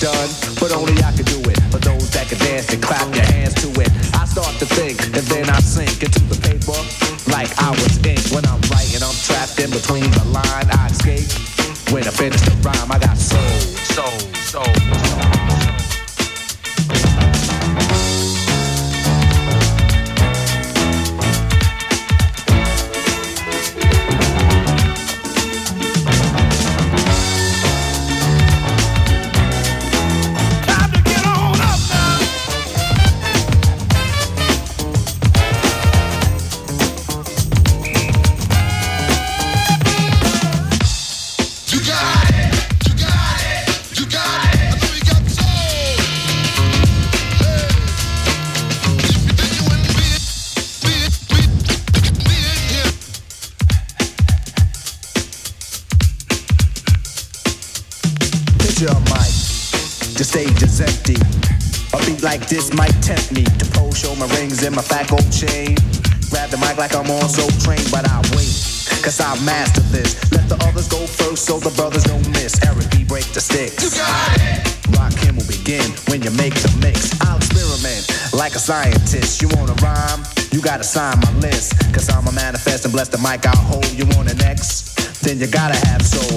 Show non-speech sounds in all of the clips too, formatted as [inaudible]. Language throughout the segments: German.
done, but only I could do it. For those that can dance and clap your hands to it, I start to think and then I sink into the paper like I was ink. When I'm writing, I'm trapped in between the line. I escape. When I finish the rhyme, I got soul, soul. Like this might tempt me to pose, show my rings and my fat gold chain. Grab the mic like I'm on so trained, but I wait, cause I master this. Let the others go first so the brothers don't miss. Eric B, break the sticks. You got it. Rock him will begin when you make the mix. I'll experiment like a scientist. You wanna rhyme? You gotta sign my list. Cause I'm a manifest and bless the mic I'll hold. You want an X? Then you gotta have soul.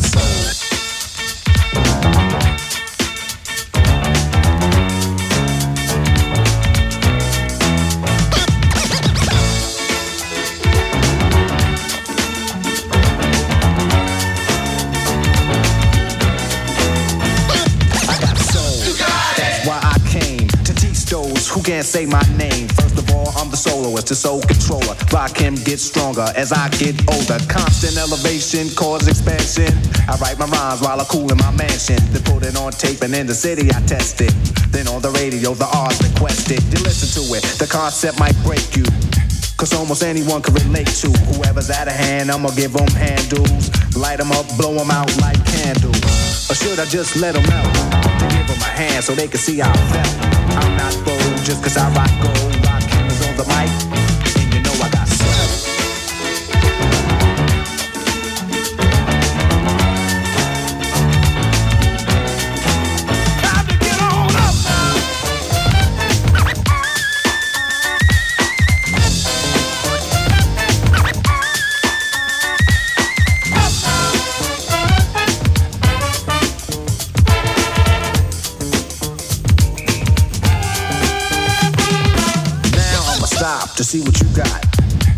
can't say my name. First of all, I'm the soloist, the soul controller. Rock him, get stronger as I get older. Constant elevation, cause expansion. I write my rhymes while I cool in my mansion. Then put it on tape and in the city I test it. Then on the radio, the R's requested. You listen to it, the concept might break you. Cause almost anyone can relate to whoever's out of hand. I'ma give them handles, light them up, blow them out like candles. Or should I just let them out? Give them a hand so they can see how I felt. I'm not bold just cause I rock gold. Rock cameras on the mic, to see what you got.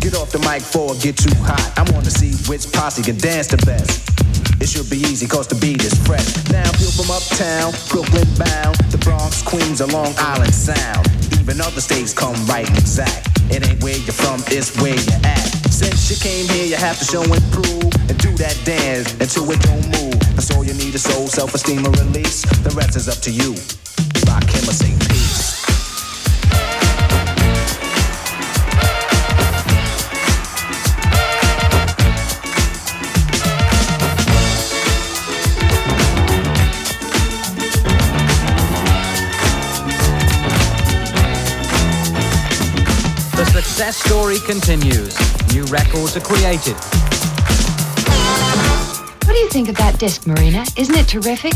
Get off the mic for get too hot. I wanna see which posse can dance the best. It should be easy cause the beat is fresh. Now feel from uptown, Brooklyn bound, the Bronx, Queens, or Long Island Sound. Even other states come right exact. It ain't where you're from, it's where you're at. Since you came here, you have to show and prove and do that dance until it don't move. That's all you need is soul, self-esteem, and release. The rest is up to you. Success story continues. New records are created. What do you think of that disc, Marina? Isn't it terrific?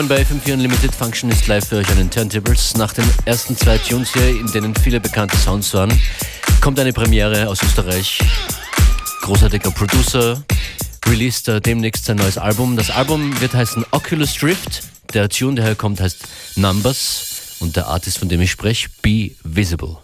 Willkommen bei FM4 Unlimited Function ist live für euch an den Turntables. Nach den ersten zwei Tunes hier, in denen viele bekannte Sounds waren, kommt eine Premiere aus Österreich. Großartiger Producer released demnächst sein neues Album. Das Album wird heißen Oculus Drift. Der Tune, der herkommt, heißt Numbers und der Artist, von dem ich spreche, Be Visible.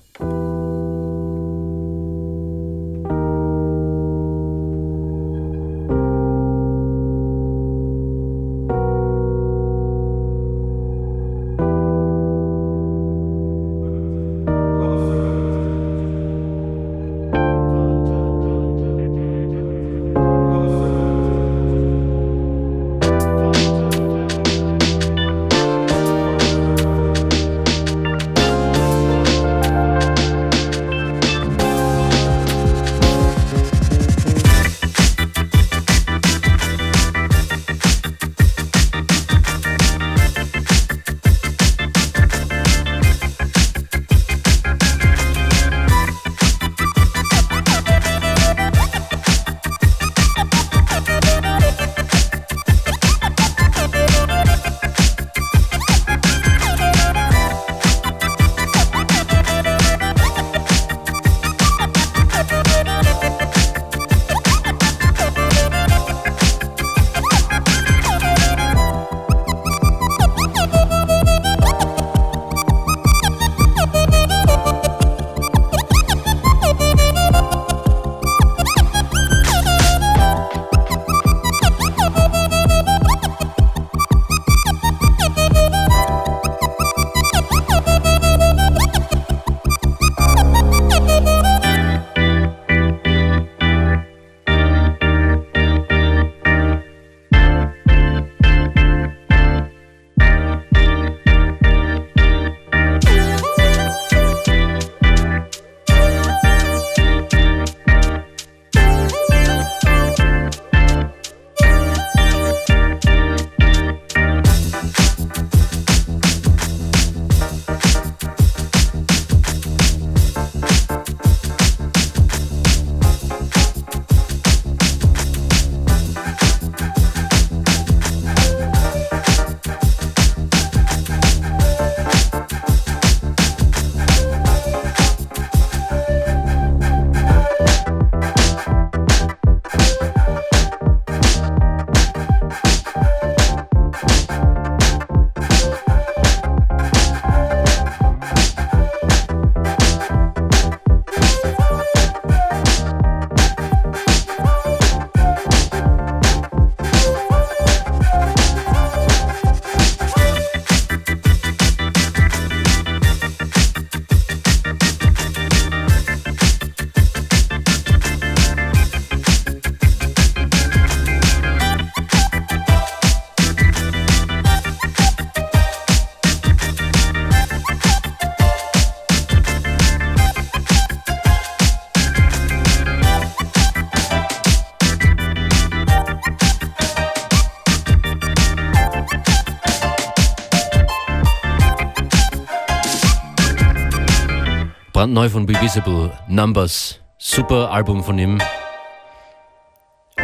Brandneu von Be Visible, Numbers. Super Album von ihm.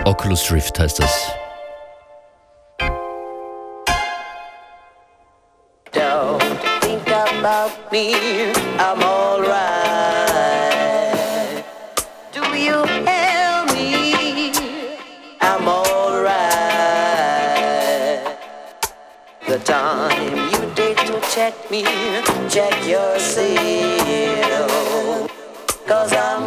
Oculus Rift heißt das. Don't think about me, I'm alright. Do you help me? I'm alright. The time you to check me, check your. Cause I'm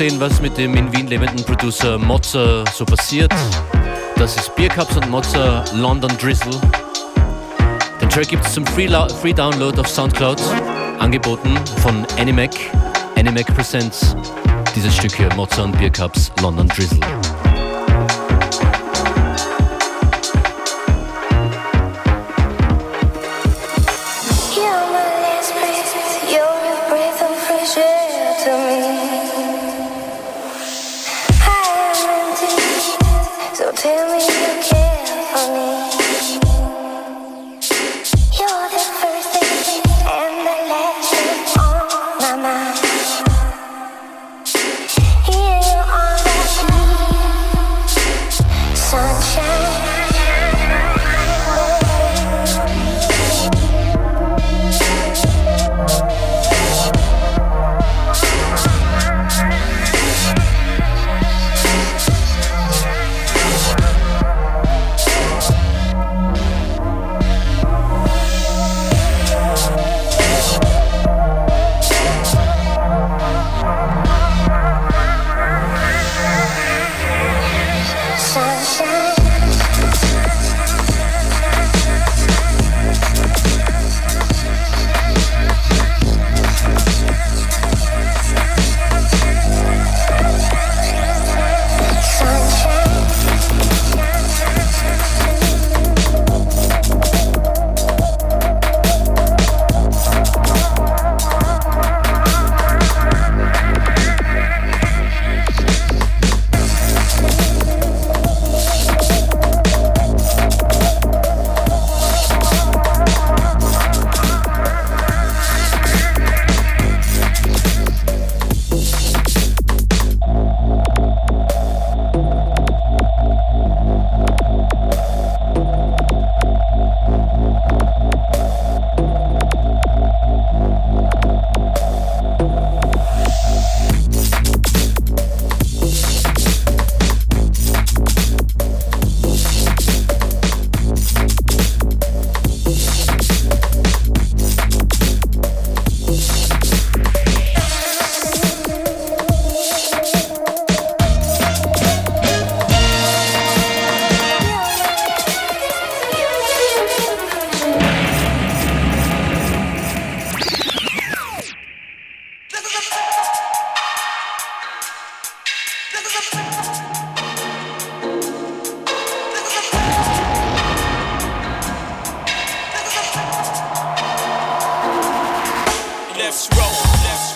und spannend zu sehen, was mit dem in Wien lebenden Producer Mozza so passiert. Das ist Biercups und Mozza London Drizzle. Den Track gibt es zum Free, Free Download auf Soundcloud, angeboten von Animac. Animac Presents dieses Stück hier, Mozza und Biercups London Drizzle. Let's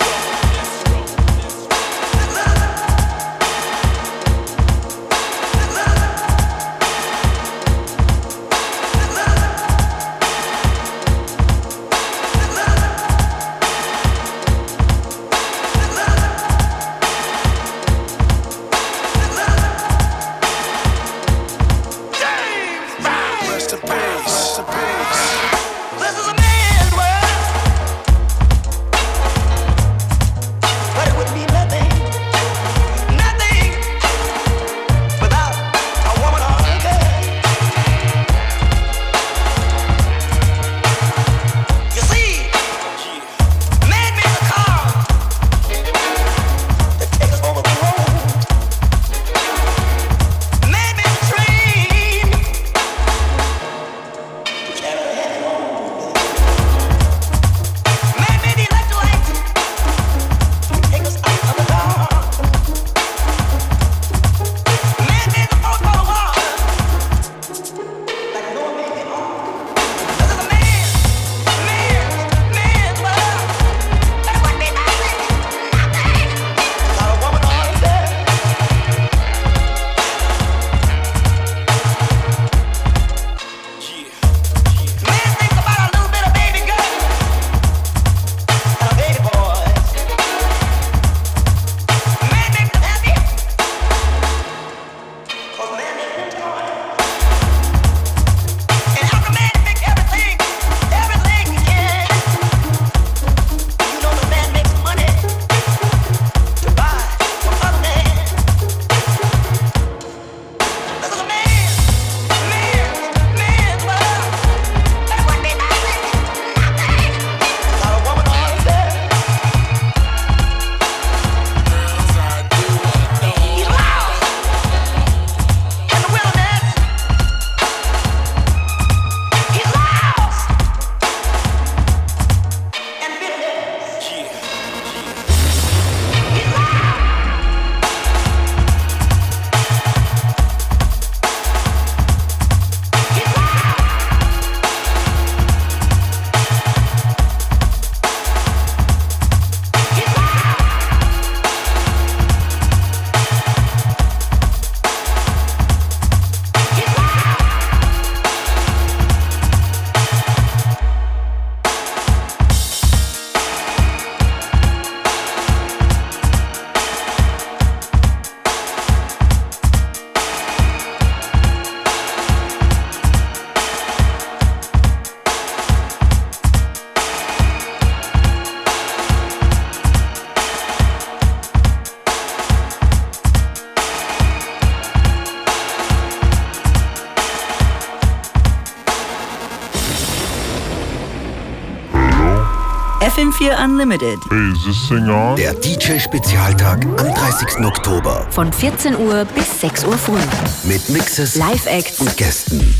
FM4 Unlimited. Hey, is this thing on? Der DJ-Spezialtag am 30. Oktober Von 14 Uhr bis 6 Uhr früh. mit Mixes Live-Acts und Gästen.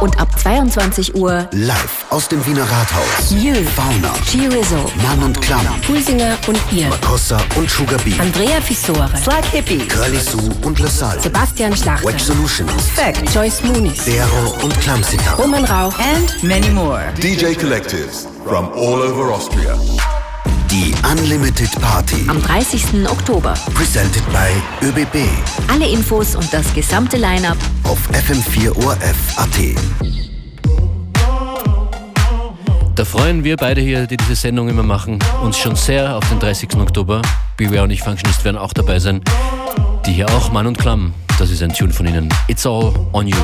und ab 22 Uhr Live aus dem Wiener Rathaus. Mew, Fauna, G-Rizzo, Mann und Klamm, Pulsinger und ihr. Costa und Sugar Bee, Andrea Fissore, Slack Hippie. Curly Sue und LaSalle, Sebastian Schlachter, Wedge Solutions, Fact. Joyce Muniz, Dero und Klammsitter. Roman Rauch, And many more. DJ collectives from all over Austria. Die Unlimited Party. am 30. Oktober. Presented by ÖBB Alle Infos und das gesamte Line-Up auf FM4ORF.at. Da freuen wir beide hier, die diese Sendung immer machen, uns schon sehr auf den 30. Oktober. Beware und ich Functionist werden auch dabei sein. Die hier auch, Mann und Klamm. Das ist ein Tune von ihnen. It's all on you.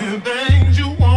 And [laughs] things you want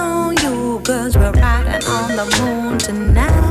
on you, cause we're riding on the moon tonight.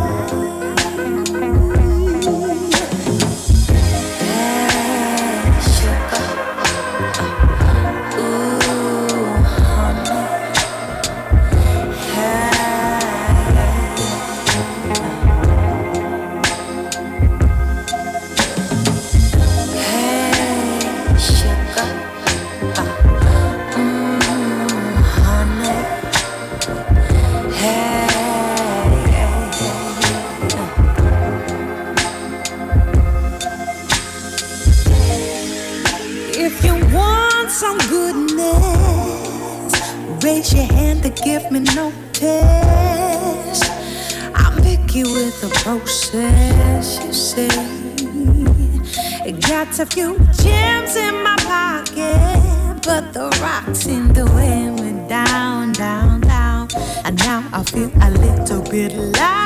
A few gems in my pocket, but the rocks in the wind me down, down, down. And now I feel a little bit lighter.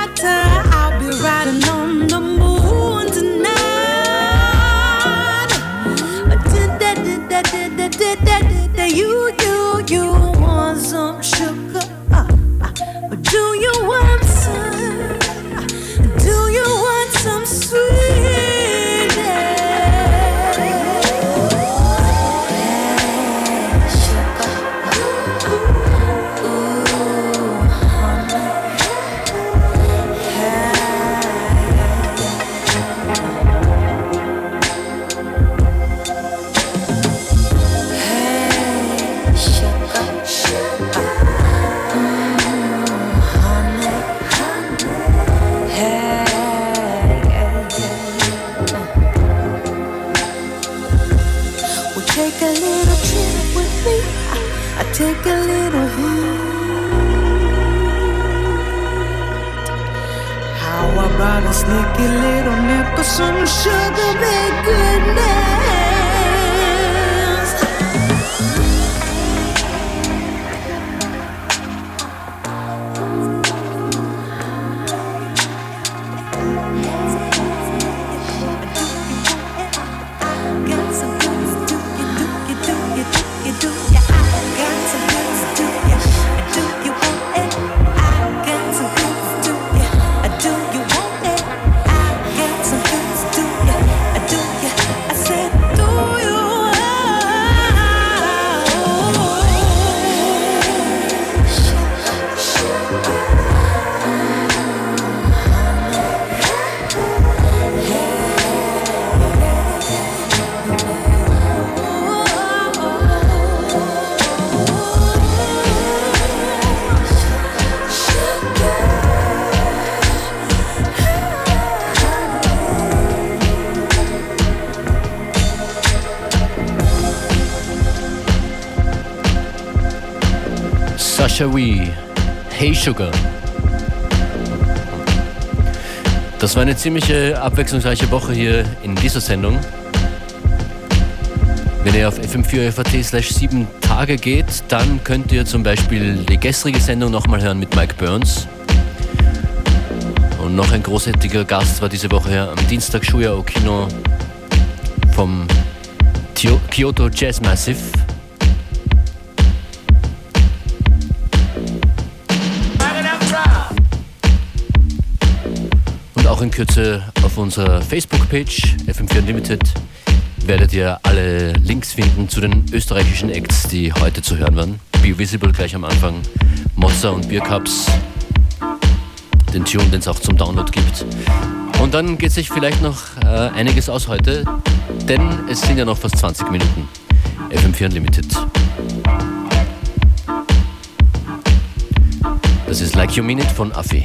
Sasha Wee, Hey Sugar. Das war eine ziemliche abwechslungsreiche Woche hier in dieser Sendung. Wenn ihr auf fm4 FAT slash 7 Tage geht, dann könnt ihr zum Beispiel die gestrige Sendung nochmal hören mit Mike Burns. Und noch ein großartiger Gast war diese Woche am Dienstag Shuya Okino vom Kyoto Jazz Massive. In Kürze auf unserer Facebook-Page FM4 Unlimited werdet ihr alle Links finden zu den österreichischen Acts, die heute zu hören waren. Be Visible gleich am Anfang, Mozza und Beer Cups, den Tune, den es auch zum Download gibt. Und dann geht sich vielleicht noch äh, einiges aus heute, denn es sind ja noch fast 20 Minuten. FM4 Unlimited. Das ist Like You Mean It von Affi.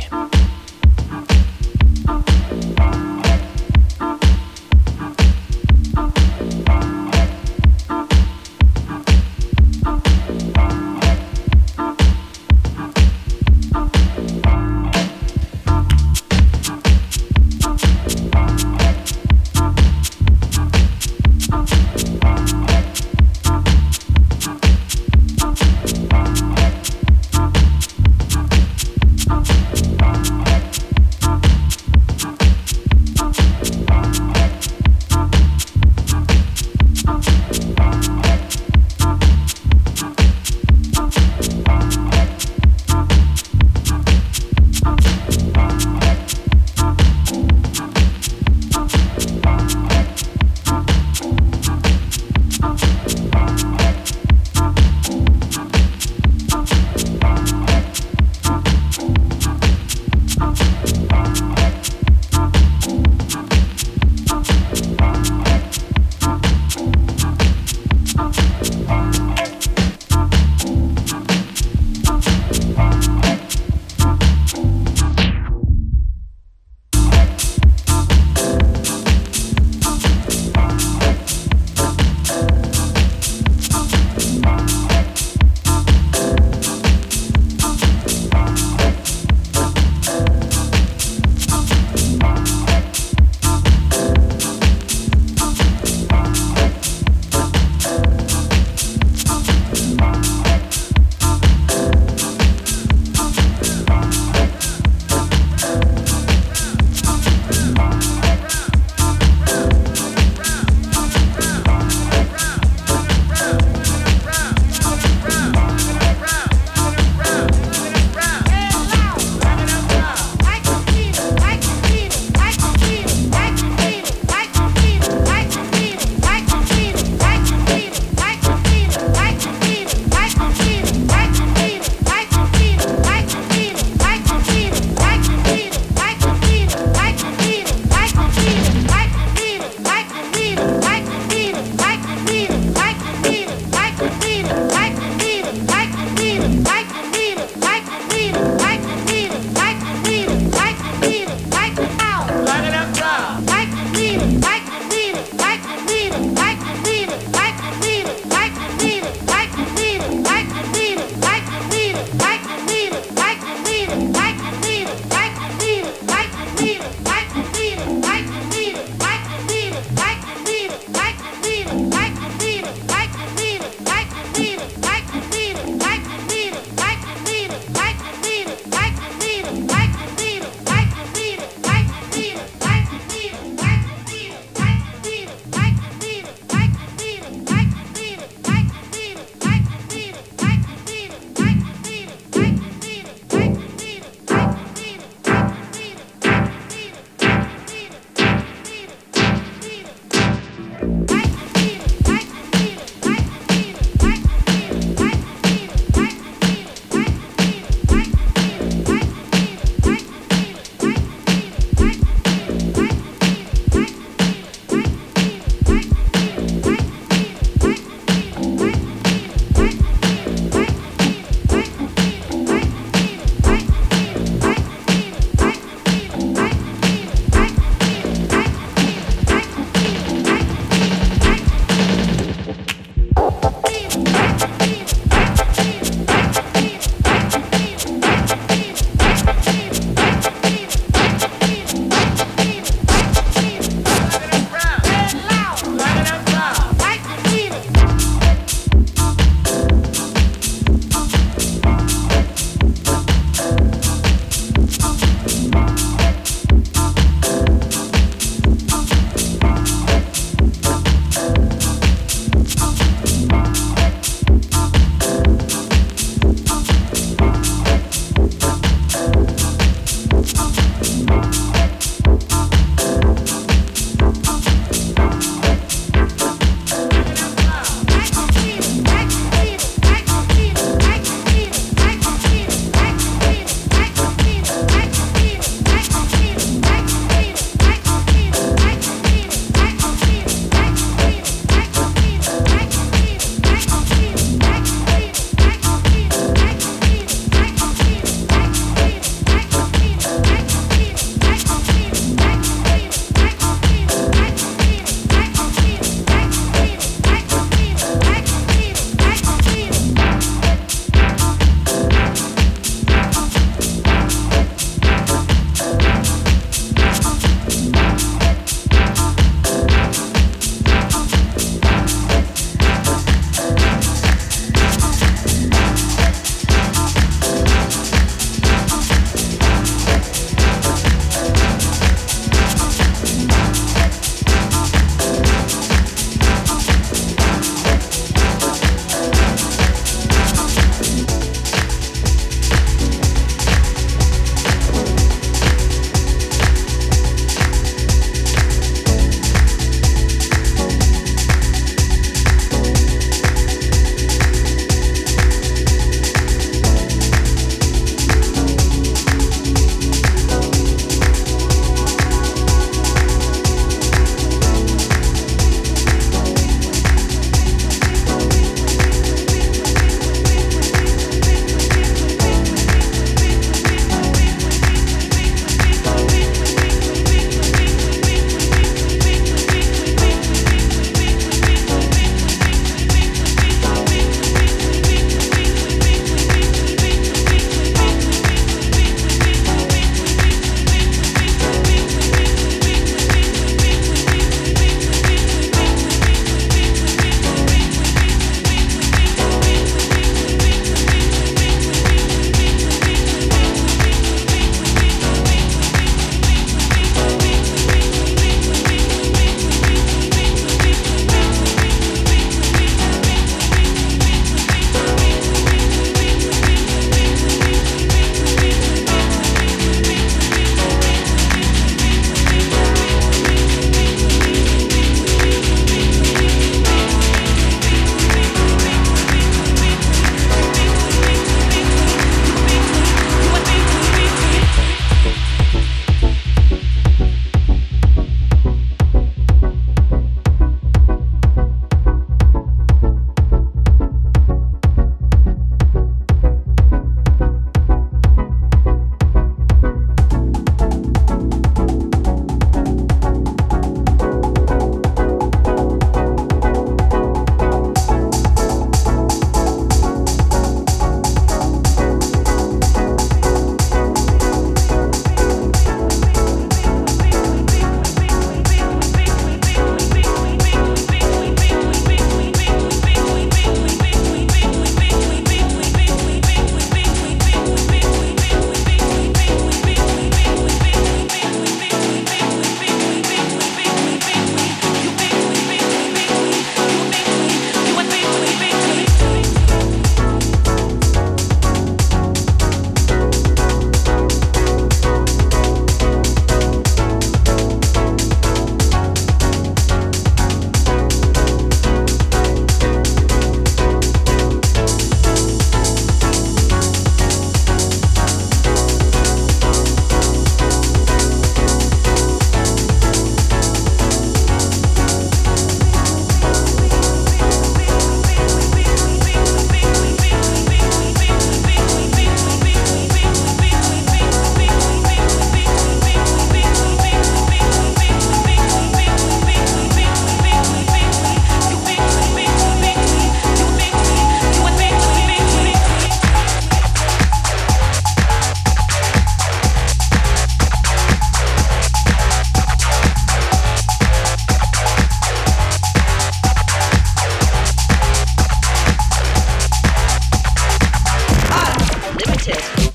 Kirchen.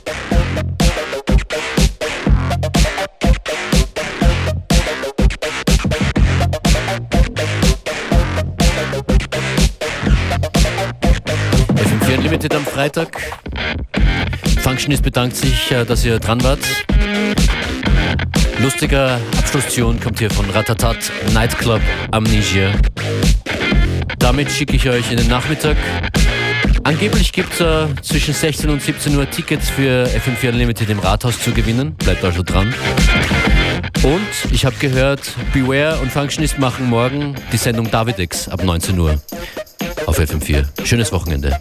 FM4 am Freitag. Functionist bedankt sich, äh, dass ihr dran wart. Lustiger Abschlusstion kommt hier von Ratatat Nightclub Amnesia. Damit schicke ich euch in den Nachmittag. Angeblich gibt es äh, zwischen 16 und 17 Uhr Tickets für FM4 Unlimited im Rathaus zu gewinnen. Bleibt also dran. Und ich habe gehört, Beware und Functionist machen morgen die Sendung Davidex ab 19 Uhr auf FM4. Schönes Wochenende.